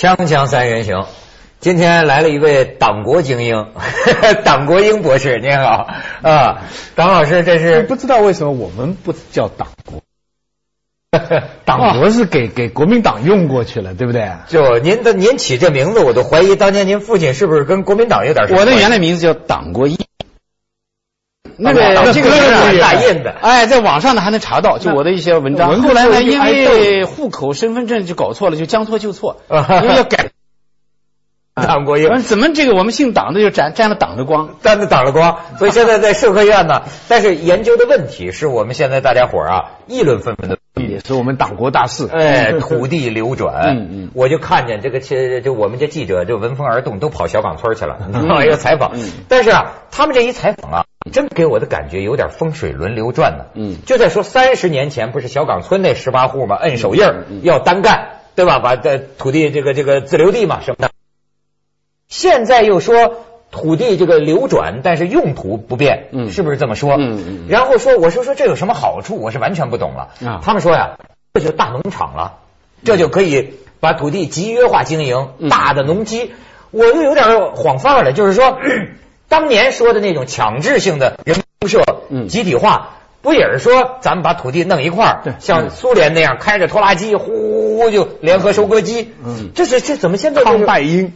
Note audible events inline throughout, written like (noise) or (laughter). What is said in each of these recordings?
锵锵三人行，今天来了一位党国精英，(laughs) 党国英博士，您好。啊，党老师，这是不知道为什么我们不叫党国，(laughs) 党国是给给国民党用过去了，对不对？就您的您起这名字，我都怀疑当年您父亲是不是跟国民党有点我的原来名字叫党国一，那个这个是是大印的哎，在网上呢还能查到，就我的一些文章。后来呢，因为户口、身份证就搞错了，就将错就错，(laughs) 因为要改。(laughs) 党国英怎么这个我们姓党的就沾沾了党的光。沾了党的光，(laughs) 所以现在在社科院呢，但是研究的问题是我们现在大家伙儿啊议论纷纷的。也是我们党国大事。哎，土地流转，嗯嗯我就看见这个，其就我们这记者就闻风而动，都跑小岗村去了？要采访。但是啊，他们这一采访啊，真给我的感觉有点风水轮流转呢。嗯就在说三十年前不是小岗村那十八户嘛，摁手印儿要单干，对吧？把这土地这个这个自留地嘛什么的。现在又说土地这个流转，但是用途不变，嗯是不是这么说？嗯嗯嗯然后说，我说说这有什么好处？我是完全不懂了。啊他们说呀，这就大农场了，这就可以把土地集约化经营，嗯大的农机。我又有点晃范儿了，就是说，当年说的那种强制性的人公社嗯。集体化。不也是说咱们把土地弄一块儿，对。像苏联那样开着拖拉机，呼呼就联合收割机，嗯。这是这怎么现在这康个拜英，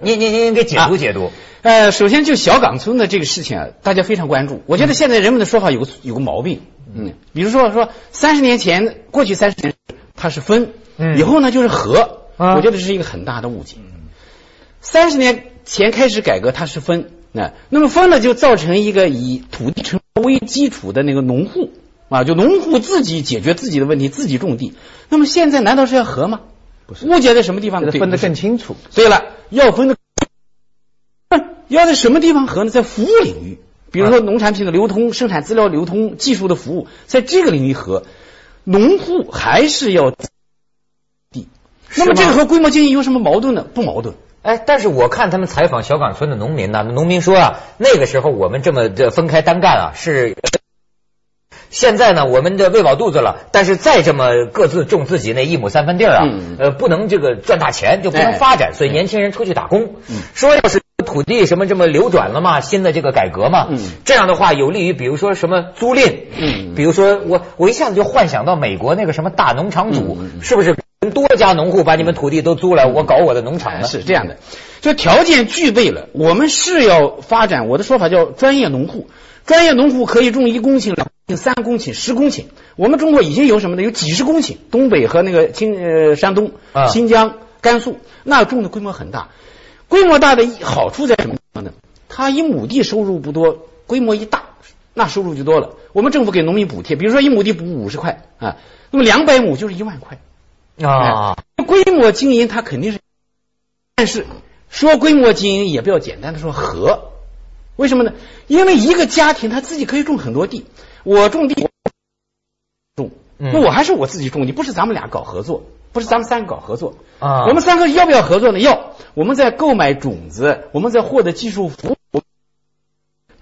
您您您给解读解读。呃，首先就小岗村的这个事情啊，大家非常关注。我觉得现在人们的说法有个有个毛病，嗯，比如说说三十年前，过去三十年它是分，嗯。以后呢就是合，啊。我觉得这是一个很大的误解。三十年前开始改革，它是分，那那么分了就造成一个以土地承包为基础的那个农户啊，就农户自己解决自己的问题，自己种地。那么现在难道是要合吗？不是，误解在什么地方呢？对分得更清楚。对了，要分的，要在什么地方合呢？在服务领域，比如说农产品的流通、生产资料流通、技术的服务，在这个领域合，农户还是要地。那么这个和规模经营有什么矛盾呢？不矛盾。哎，但是我看他们采访小岗村的农民呢，农民说啊，那个时候我们这么这分开单干啊，是现在呢，我们的喂饱肚子了，但是再这么各自种自己那一亩三分地儿啊，嗯呃，不能这个赚大钱，就不能哎发展，所以年轻人出去打工。说要是土地什么这么流转了嘛，新的这个改革嘛，嗯这样的话有利于比如说什么租赁，嗯比如说我我一下子就幻想到美国那个什么大农场主，是不是多家农户把你们土地都租来，我搞我的农场呢？是这样的，就条件具备了，我们是要发展。我的说法叫专业农户，专业农户可以种一公顷、两公顷、三公顷、十公顷。我们中国已经有什么呢？有几十公顷，东北和那个青呃山东啊、新疆、甘肃，那种的规模很大。规模大的好处在什么地方呢？它一亩地收入不多，规模一大，那收入就多了。我们政府给农民补贴，比如说一亩地补五十块啊，那么两百亩就是一万块。啊，规模经营它肯定是，但是说规模经营也不要简单的说和，为什么呢？因为一个家庭他自己可以种很多地，我种地种，嗯那我还是我自己种地，不是咱们俩搞合作，不是咱们三个搞合作啊我们三个要不要合作呢？要，我们在购买种子，我们在获得技术服务。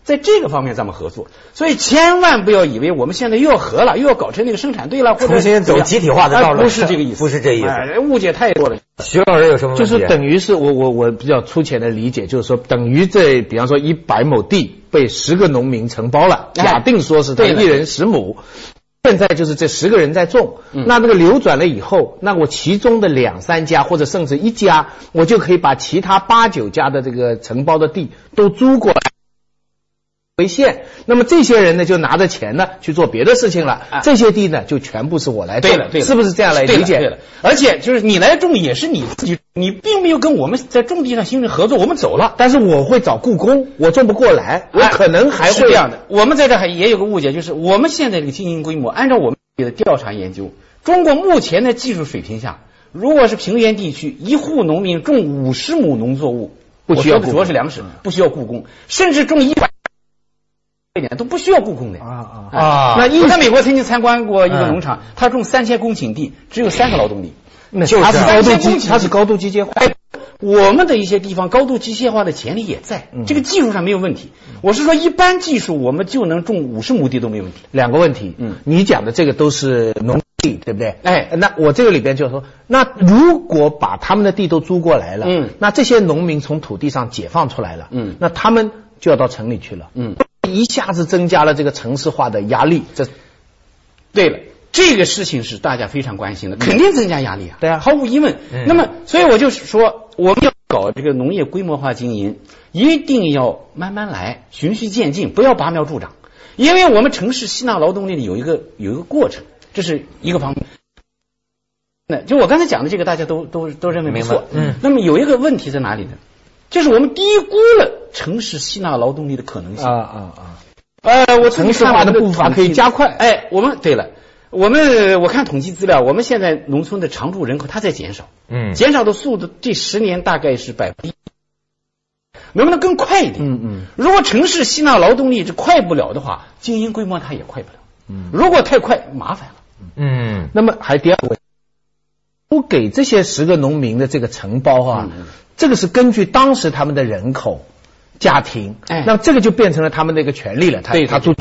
在这个方面咱们合作，所以千万不要以为我们现在又要合了，又要搞成那个生产队了，或者重新走集体化的道路哎不是这个意思，(laughs) 不是这意思哎误解太多了。徐老师有什么问题？就是等于是我我我比较粗浅的理解，就是说等于这比方说一百亩地被十个农民承包了，哎假定说是他对一人十亩。现在就是这十个人在种，嗯那这个流转了以后，那我其中的两三家或者甚至一家，我就可以把其他八九家的这个承包的地都租过来为县。那么这些人呢，就拿着钱呢去做别的事情了啊。这些地呢，就全部是我来种，对了，对了，是不是这样来理解？对了对了，而且就是你来种也是你自己，你并没有跟我们在种地上形成合作，我们走了。但是我会找故宫，我种不过来，我哎可能还会是这样的。我们在这还也有个误解，就是我们现在这个经营规模，按照我们的调查研究，中国目前的技术水平下，如果是平原地区，一户农民种五十亩农作物，不需要雇工主要是粮食，不需要雇工，甚至种一百一点都不需要雇工的。啊啊啊那我在美国曾经参观过一个农场，他种三千公顷地，只有三个劳动力。那就是高度机，三千公顷它是高度机械化。哎，我们的一些地方高度机械化的潜力也在，嗯这个技术上没有问题。我是说，一般技术我们就能种五十亩地都没问题。两个问题，嗯你讲的这个都是农地，对不对？哎那我这个里边就说，那如果把他们的地都租过来了，嗯那这些农民从土地上解放出来了，嗯那他们就要到城里去了，嗯，一下子增加了这个城市化的压力，这对了，这个事情是大家非常关心的，肯定增加压力啊。对啊毫无疑问。嗯那么，所以我就是说，我们要搞这个农业规模化经营，一定要慢慢来，循序渐进，不要拔苗助长。因为我们城市吸纳劳动力的有一个有一个过程，这是一个方面。那就我刚才讲的这个，大家都都都认为没错那么有一个问题在哪里呢？就是我们低估了城市吸纳劳动力的可能性。啊啊啊！呃，我城市化的步伐可以加快哎，我们对了，我们我看统计资料，我们现在农村的常住人口它在减少，嗯减少的速度这十年大概是百分之一，能不能更快一点？嗯嗯。如果城市吸纳劳动力这快不了的话，经营规模它也快不了。嗯。如果太快，麻烦了。嗯那么还第二个问题，不给这些十个农民的这个承包啊，嗯这个是根据当时他们的人口、家庭，哎那这个就变成了他们的一个权利了。他对对他住。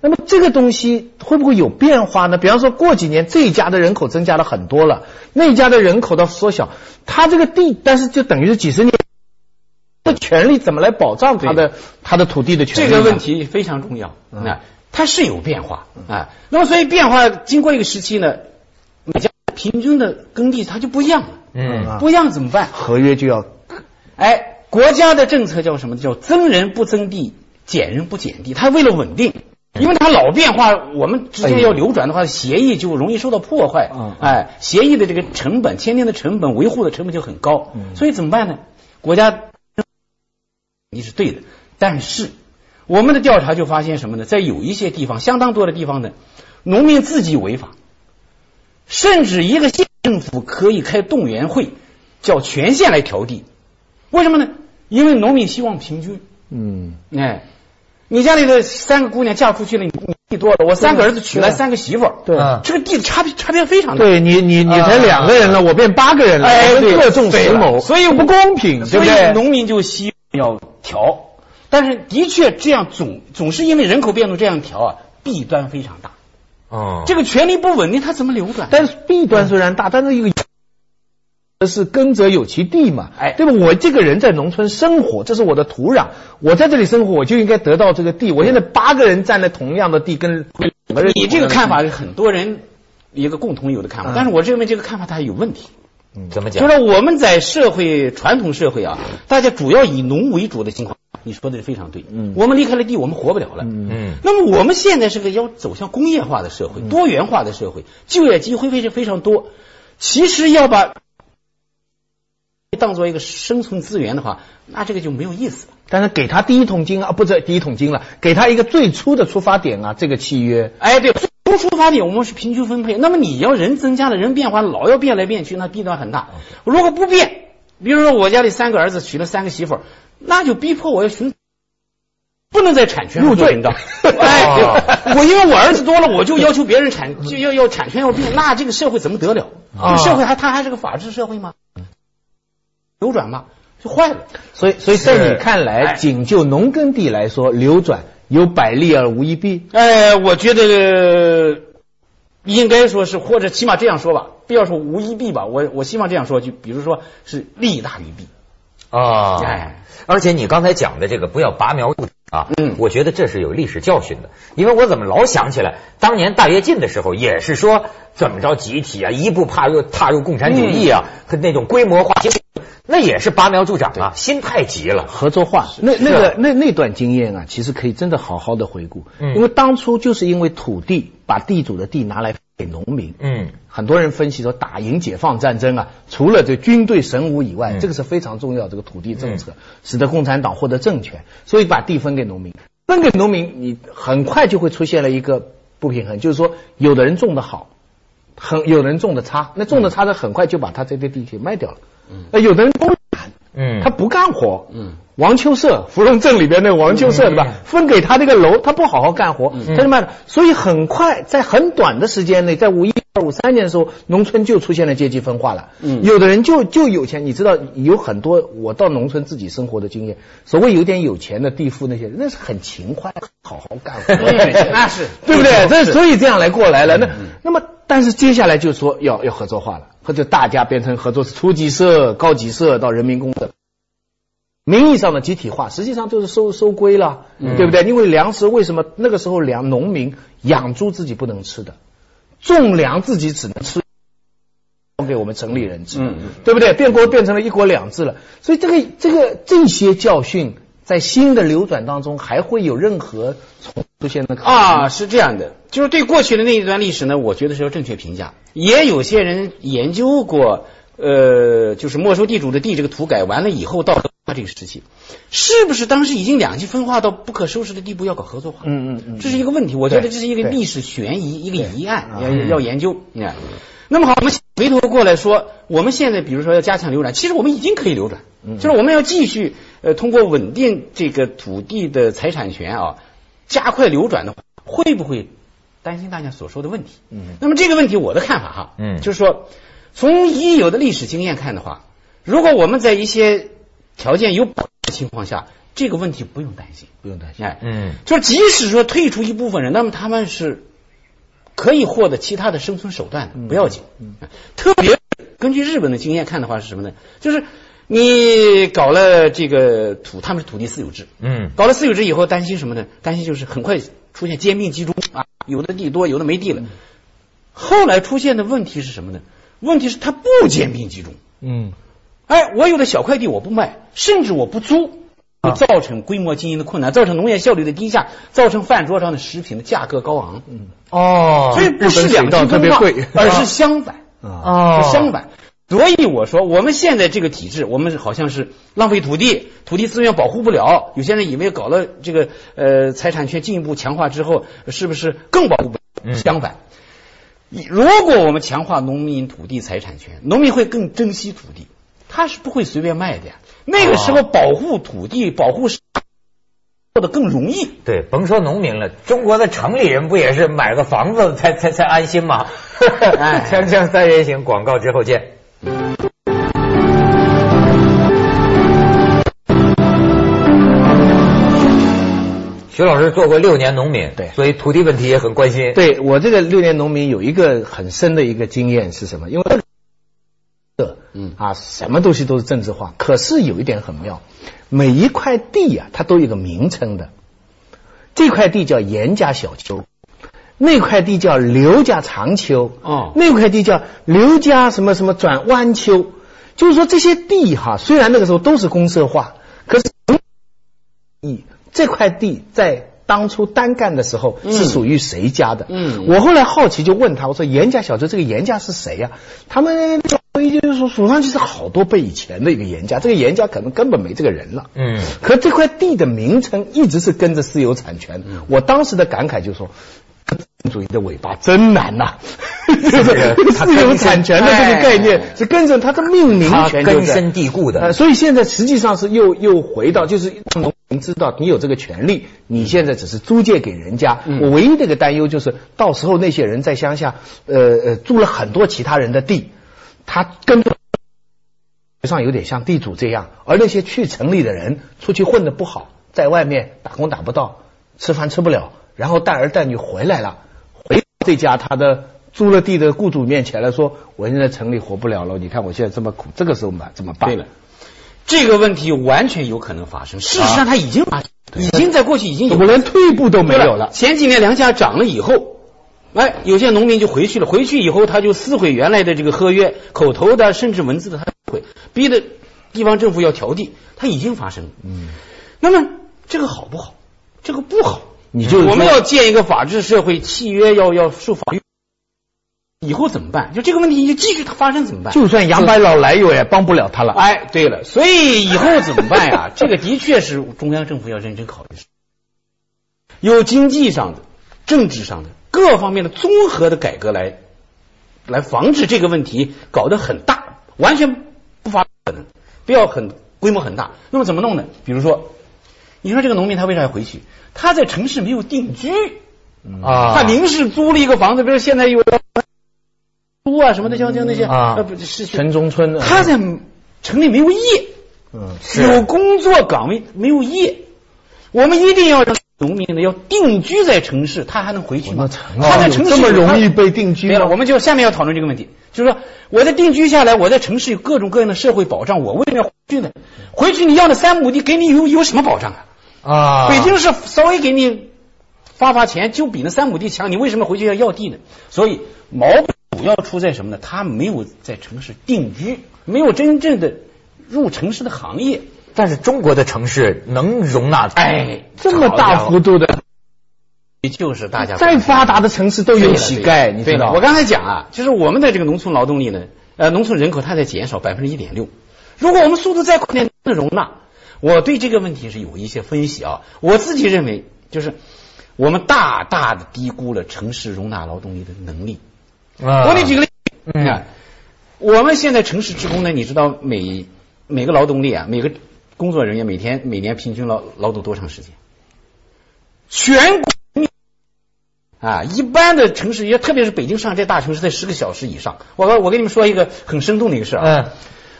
那么这个东西会不会有变化呢？比方说过几年这一家的人口增加了很多了，那一家的人口的缩小，他这个地，但是就等于是几十年的权利怎么来保障他的他的土地的权利？这个问题非常重要。那、它是有变化啊。那么所以变化经过一个时期呢，每家平均的耕地它就不一样了。嗯啊不一样怎么办？合约就要哎，国家的政策叫什么？叫增人不增地，减人不减地。它为了稳定，因为它老变化，我们之间要流转的话，协议就容易受到破坏。嗯哎，协议的这个成本，签订的成本，维护的成本就很高。嗯所以怎么办呢？国家你是对的，但是我们的调查就发现什么呢？在有一些地方，相当多的地方呢，农民自己违法，甚至一个县政府可以开动员会，叫全县来调地。为什么呢？因为农民希望平均。嗯哎，你家里的三个姑娘嫁出去了，你你地多了，我三个儿子娶来三个媳妇儿，对啊这个地的差别差别非常大。对你，你你才两个人了，我变八个人了，哎对各种对十亩，所以不公平，对所以不对？农民就希望要调，但是的确这样总总是因为人口变动这样调啊，弊端非常大。哦，这个权力不稳定，它怎么流转？但是弊端虽然大，但是一个是耕者有其地嘛，哎对吧？我这个人在农村生活，这是我的土壤，我在这里生活，我就应该得到这个地。我现在八个人占了同样的地，跟两个人你这个看法是很多人一个共同有的看法，嗯但是我认为这个看法它有问题。嗯怎么讲？就是我们在社会传统社会啊，大家主要以农为主的情况，你说的非常对。嗯我们离开了地，我们活不了了。嗯那么我们现在是个要走向工业化的社会，多元化的社会，就业机会非常非常多。其实要把当做一个生存资源的话，那这个就没有意思了。但是给他第一桶金啊，不是第一桶金了，给他一个最初的出发点啊，这个契约。哎，对，从出发点我们是平均分配。那么你要人增加了，人变化，老要变来变去，那弊端很大。如果不变，比如说我家里三个儿子娶了三个媳妇儿，那就逼迫我要寻。不能在产权上做人道，(laughs) 哎，对我因为我儿子多了，我就要求别人产就要要产权要变，那这个社会怎么得了？啊这个社会还它还是个法治社会吗？流转嘛？就坏了。所以，所以在你看来，哎仅就农耕地来说，流转有百利而无一弊。哎，我觉得应该说是，或者起码这样说吧，不要说无一弊吧，我我希望这样说，就比如说是利大于弊。啊，哎，而且你刚才讲的这个不要拔苗助长啊，嗯我觉得这是有历史教训的，因为我怎么老想起来，当年大跃进的时候也是说怎么着集体啊，一步踏入踏入共产主义啊，和那种规模化经济，那也是拔苗助长啊，心太急了。合作化，那那个那那段经验啊，其实可以真的好好的回顾，嗯。因为当初就是因为土地把地主的地拿来给农民，嗯。很多人分析说打赢解放战争啊，除了这军队神武以外，嗯。这个是非常重要这个土地政策，使得共产党获得政权，所以把地分给农民，分给农民，你很快就会出现了一个不平衡，就是说有的人种的好，很有人种的差，那种的差的很快就把他这些地给卖掉了，呃，有的人种得懒嗯，他不干活，嗯，王秋社，芙蓉镇里边那个王秋社，对吧？分给他这个楼，他不好好干活，他就卖了。所以很快，在很短的时间内，在五一二五三年的时候，农村就出现了阶级分化了。嗯有的人就就有钱，你知道有很多我到农村自己生活的经验，所谓有点有钱的地富那些人，那是很勤快，好好干活。那是 (laughs) 对不对？这是所以这样来过来了。那那么，但是接下来就说要要合作化了，或者大家变成合作初级社、高级社到人民公社。名义上的集体化，实际上就是收收归了，对不对？因为粮食为什么那个时候粮农民养猪自己不能吃的，种粮自己只能吃，给我们城里人吃，对不对？变国变成了一国两制了，所以这个这个这些教训在新的流转当中还会有任何重出现的可能啊，是这样的，就是对过去的那一段历史呢，我觉得是要正确评价。也有些人研究过，呃，就是没收地主的地这个土改完了以后到合作化这个时期，是不是当时已经两极分化到不可收拾的地步，要搞合作化？嗯嗯嗯这是一个问题，我觉得这是一个历史悬疑，一个疑案，要嗯。要研究。你看，那么好，我们回头过来说，我们现在比如说要加强流转，其实我们已经可以流转，嗯。就是我们要继续呃通过稳定这个土地的财产权啊，加快流转的话，会不会担心大家所说的问题？嗯那么这个问题我的看法哈，嗯就是说从已有的历史经验看的话，如果我们在一些条件有保障的情况下，这个问题不用担心。不用担心。哎，嗯就是即使说退出一部分人，那么他们是可以获得其他的生存手段的，不要紧。嗯特别根据日本的经验看的话是什么呢？就是你搞了这个土，他们是土地私有制，嗯搞了私有制以后，担心什么呢？担心就是很快出现兼并集中啊，有的地多，有的没地了。后来出现的问题是什么呢？问题是它不兼并集中。嗯哎，我有的小块地我不卖，甚至我不租，会造成规模经营的困难，造成农业效率的低下，造成饭桌上的食品的价格高昂。嗯哦所以不是两极分化贵而是相反，啊是相反。所以我说，我们现在这个体制，我们好像是浪费土地，土地资源保护不了。有些人以为搞了这个呃财产权进一步强化之后，是不是更保护不相反，如果我们强化农民土地财产权，农民会更珍惜土地，他是不会随便卖的呀。那个时候保护土地、保护做的更容易。对，甭说农民了，中国的城里人不也是买个房子才才才安心吗？(laughs) 哎锵锵三人行，广告之后见。徐老师做过六年农民，对所以土地问题也很关心。，对我这个六年农民有一个很深的一个经验是什么？因为嗯啊，什么东西都是政治化，可是有一点很妙，每一块地啊，它都有个名称的。这块地叫严家小丘，那块地叫刘家长丘，哦那块地叫刘家什么什么转弯丘。就是说这些地哈，虽然那个时候都是公社化，可是以这块地在当初单干的时候嗯是属于谁家的？嗯我后来好奇就问他，我说严家小子这个严家是谁呀、他们回忆就是说数上去是好多辈以前的一个严家，这个严家可能根本没这个人了。嗯可这块地的名称一直是跟着私有产权。嗯我当时的感慨就是说。主义的尾巴。真难呐、(laughs) 这个私有产权的这个概念哎是跟着它的命名它权根深蒂固的。呃，所以现在实际上是又又回到，就是让农民知道你有这个权利，你现在只是租借给人家。嗯。我唯一的一个担忧就是，到时候那些人在乡下，呃呃，租了很多其他人的地，他根本上有点像地主这样，而那些去城里的人出去混的不好，在外面打工打不到，吃饭吃不了，然后带儿带女回来了，这家他的租了地的雇主面前来说，我现在城里活不了了，你看我现在这么苦，这个时候嘛怎么办？对了，这个问题完全有可能发生。事实上，它已经发生，已经在过去已经有我连退步都没有了。前几年粮价涨了以后，哎，有些农民就回去了，回去以后他就撕毁原来的这个合约，口头的甚至文字的他撕毁，逼的地方政府要调地，它已经发生了。嗯，那么这个好不好？这个不好。你就我们要建一个法治社会，契约要要受法律。以后怎么办？就这个问题就继续它发生怎么办？就算杨白劳来有也帮不了他了。哎，对了，所以以后怎么办呀？这个的确是中央政府要认真考虑，有经济上的、政治上的各方面的综合的改革来来防止这个问题搞得很大，完全不发可能，不要很规模很大。那么怎么弄呢？比如说，你说这个农民他为啥要回去？他在城市没有定居，啊，他临时租了一个房子，比如现在有租啊什么的，像像那些啊呃不是城中村的，他在城里没有业，嗯有工作岗位没有业，我们一定要让农民呢要定居在城市，他还能回去吗？他在城市这么容易被定居对了，我们就下面要讨论这个问题，就是说我在定居下来，我在城市有各种各样的社会保障，我为什么要回去呢？回去你要那三亩地，给你有有什么保障啊？啊，北京市稍微给你发发钱，就比那三亩地强，你为什么回去要要地呢？所以毛病主要出在什么呢？他没有在城市定居，没有真正的入城市的行业。但是中国的城市能容纳，哎，这么大幅度的，就是大家再发达的城市都有乞丐，你知道？我刚才讲啊，就是我们的这个农村劳动力呢，呃，农村人口它在减少百分之一点六。如果我们速度再快点能容纳，我对这个问题是有一些分析啊。我自己认为，就是我们大大的低估了城市容纳劳动力的能力。啊我给你举个例子，嗯你看，我们现在城市职工呢，你知道每每个劳动力啊，每个工作人员每天每年平均劳劳动多长时间？全国啊，一般的城市，也特别是北京、上海这大城市，在十个小时以上。我我跟你们说一个很生动的一个事啊，嗯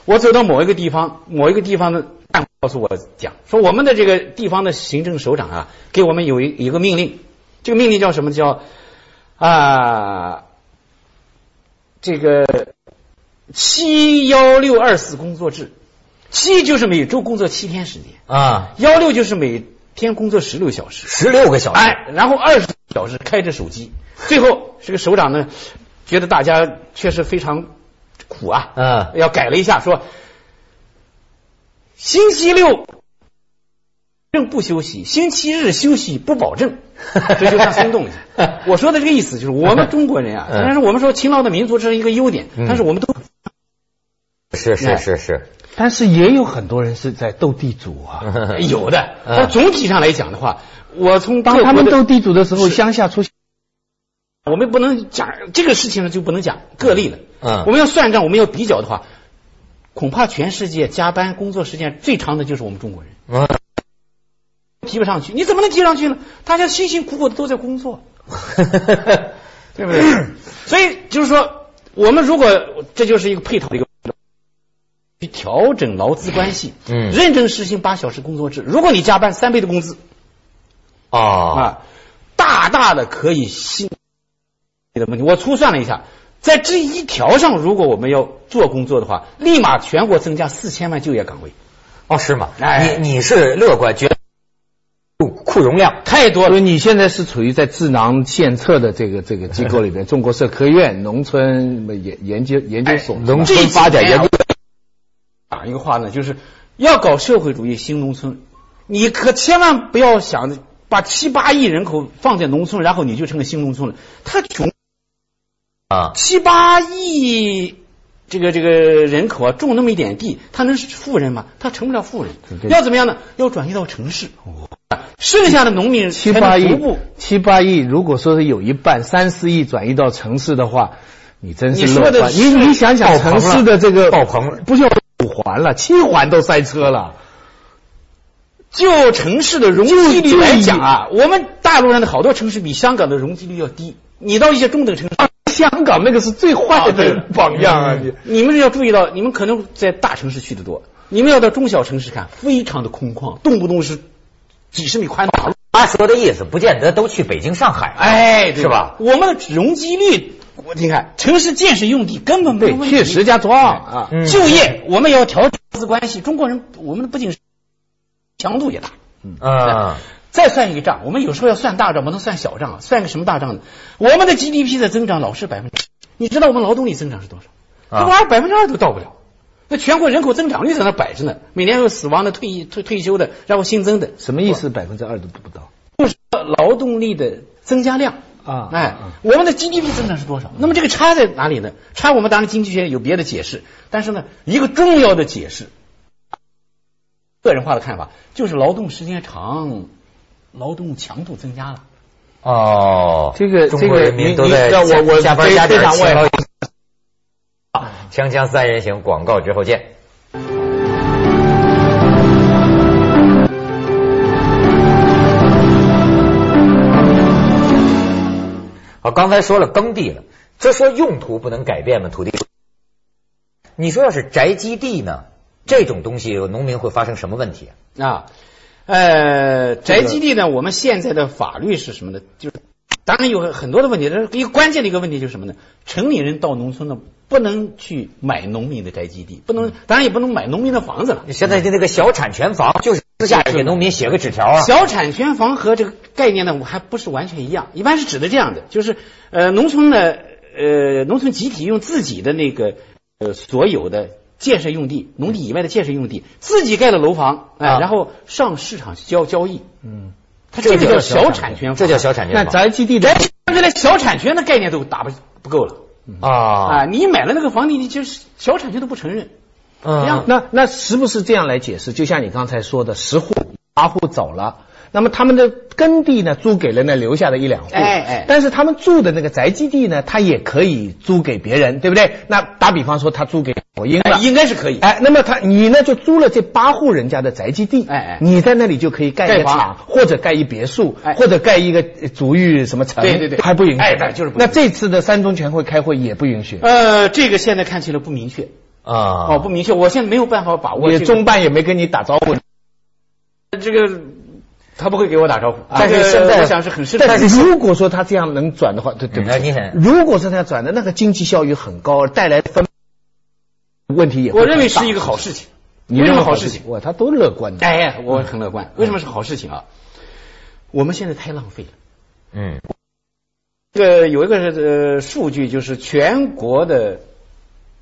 我走到某一个地方，某一个地方的告诉我讲，说我们的这个地方的行政首长啊，给我们有一一个命令，这个命令叫什么？叫啊，这个七幺六二四工作制，七就是每周工作七天时间，啊，幺六就是每天工作十六小时，十六个小时，哎，然后二十小时开着手机，最后这个首长呢，觉得大家确实非常苦啊，嗯。要改了一下，说星期六正不休息，星期日休息不保证，(laughs) 这就像松动一下。(laughs) 我说的这个意思就是，我们中国人啊，嗯。虽然是我们说勤劳的民族这是一个优点，嗯。但是我们都是是是是，但是也有很多人是在斗地主啊。有的。嗯。但总体上来讲的话，我从当他们斗地主的时候，乡下出现我们不能讲这个事情呢，就不能讲个例了。嗯。我们要算账，我们要比较的话，恐怕全世界加班工作时间最长的就是我们中国人，嗯，提不上去。你怎么能提上去呢？大家辛辛苦苦的都在工作，(laughs) 对不对？所以就是说，我们如果这就是一个配套的一个。去调整劳资关系，嗯认真实行八小时工作制。如果你加班三倍的工资，啊，啊，大大的可以新的问题。我粗算了一下，在这一条上，如果我们要做工作的话，立马全国增加四千万就业岗位，哦是吗？哎你你是乐观，觉得库库容量太多了。所以你现在是处于在智囊献策的这个这个机构里边，(laughs) 中国社科院农村研研究研究所，哎农村发展研究讲一个话呢，就是要搞社会主义新农村，你可千万不要想着把七八亿人口放在农村，然后你就成了新农村了。他穷啊，七八亿这个这个人口啊，种那么一点地，他能是富人吗？他成不了富人。对要怎么样呢？要转移到城市，剩下的农民七八亿七八亿，如果说是有一半三四亿转移到城市的话，你真是你说的乐观。你你想想城市的这个爆棚了不叫五环了，七环都塞车了。就城市的容积率来讲啊，我们大陆上的好多城市比香港的容积率要低。你到一些中等城市，香港那个是最坏的榜样啊！你你们要注意到，你们可能在大城市去的多，你们要到中小城市看，非常的空旷，动不动是几十米宽的马路。他说的意思不见得都去北京、上海，哎，对是吧？我们的容积率，我你看城市建设用地根本没有。去石家庄啊，嗯就业我们也要调整关系。中国人我们不仅是强度也大，嗯再算一个账，我们有时候要算大账，不能算小账。算个什么大账呢？我们的 GDP 的增长老是百分之，你知道我们劳动力增长是多少？啊这玩意儿百分之二都到不了。那全国人口增长率在那摆着呢，每年有死亡的、退役、退退休的，然后新增的，什么意思？百分之二都不到就是劳动力的增加量。啊！哎啊，我们的 GDP 增长是多少？那么这个差在哪里呢？差我们当然经济学有别的解释，但是呢，一个重要的解释，个人化的看法就是劳动时间长，劳动强度增加了。哦，这个中国人民都在这个你你我我下班加点勤劳。(laughs) 锵锵三人行，广告之后见。好，刚才说了耕地了，这说用途不能改变吗？土地，你说要是宅基地呢？这种东西农民会发生什么问题啊？呃，宅基地呢，我们现在的法律是什么呢？就是当然有很多的问题，但是一个关键的一个问题就是什么呢？城里人到农村呢，不能去买农民的宅基地，不能，当然也不能买农民的房子了。现在的那个小产权房，就是私下给农民写个纸条啊。小产权房和这个概念呢，我还不是完全一样，一般是指的这样的，就是呃，农村的，呃，农村集体用自己的那个呃所有的。建设用地、农地以外的建设用地，自己盖的楼房，哎，然后上市场交交易，嗯，它这个叫小产权，这叫小产权。那宅基地的，现在小产权的概念都打不不够了啊啊！你买了那个房地，你就是小产权都不承认。嗯，那那是不是这样来解释？就像你刚才说的，十户八户走了。那么他们的耕地呢，租给了那留下的一两户，哎哎，但是他们住的那个宅基地呢，他也可以租给别人，对不对？那打比方说，他租给我应了，应该是可以。哎，那么他你呢就租了这八户人家的宅基地，哎哎，你在那里就可以盖一个厂，或者盖一别墅，或者盖一个足浴什么城，对对对，还不允许。哎，对，就是。那这次的三中全会开会也不允许。呃，这个现在看起来不明确啊，哦，不明确，我现在没有办法把握。中办也没跟你打招呼。这个。他不会给我打招呼，但是现在我想是很是。但是如果说他这样能转的话，对对，你很。如果说他转的，那个经济效益很高，带来分问题也。我认为是一个好事情。你认为好事情？我，他都乐观的。哎，我很乐观。为什么是好事情啊？我们现在太浪费了。嗯。这个有一个呃数据，就是全国的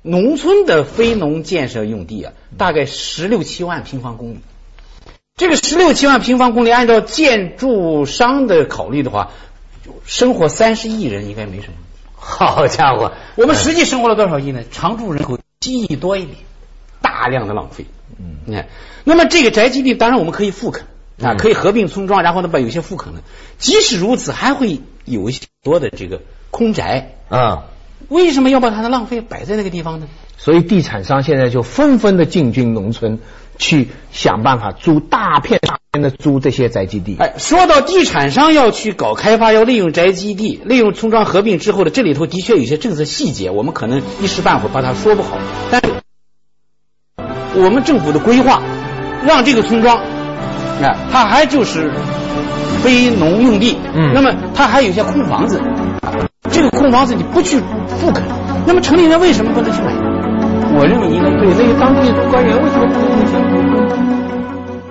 农村的非农建设用地啊，大概十六七万平方公里。这个十六七万平方公里，按照建筑商的考虑的话，生活三十亿人应该没什么。好家伙，我们实际生活了多少亿呢？常住人口七亿多一点，大量的浪费。嗯，你看，那么这个宅基地当然我们可以复垦啊，可以合并村庄，然后呢把有些复垦的。即使如此，还会有一些多的这个空宅啊。为什么要把它的浪费摆在那个地方呢？所以地产商现在就纷纷的进军农村。去想办法租大片大片的租这些宅基地。哎，说到地产商要去搞开发，要利用宅基地，利用村庄合并之后的这里头的确有些政策细节，我们可能一时半会把它说不好。但是我们政府的规划，让这个村庄，哎，它还就是非农用地，嗯，那么它还有一些空房子，这个空房子你不去复垦，那么城里人为什么不能去买？我认为应该对那些当地官员为什么不能去？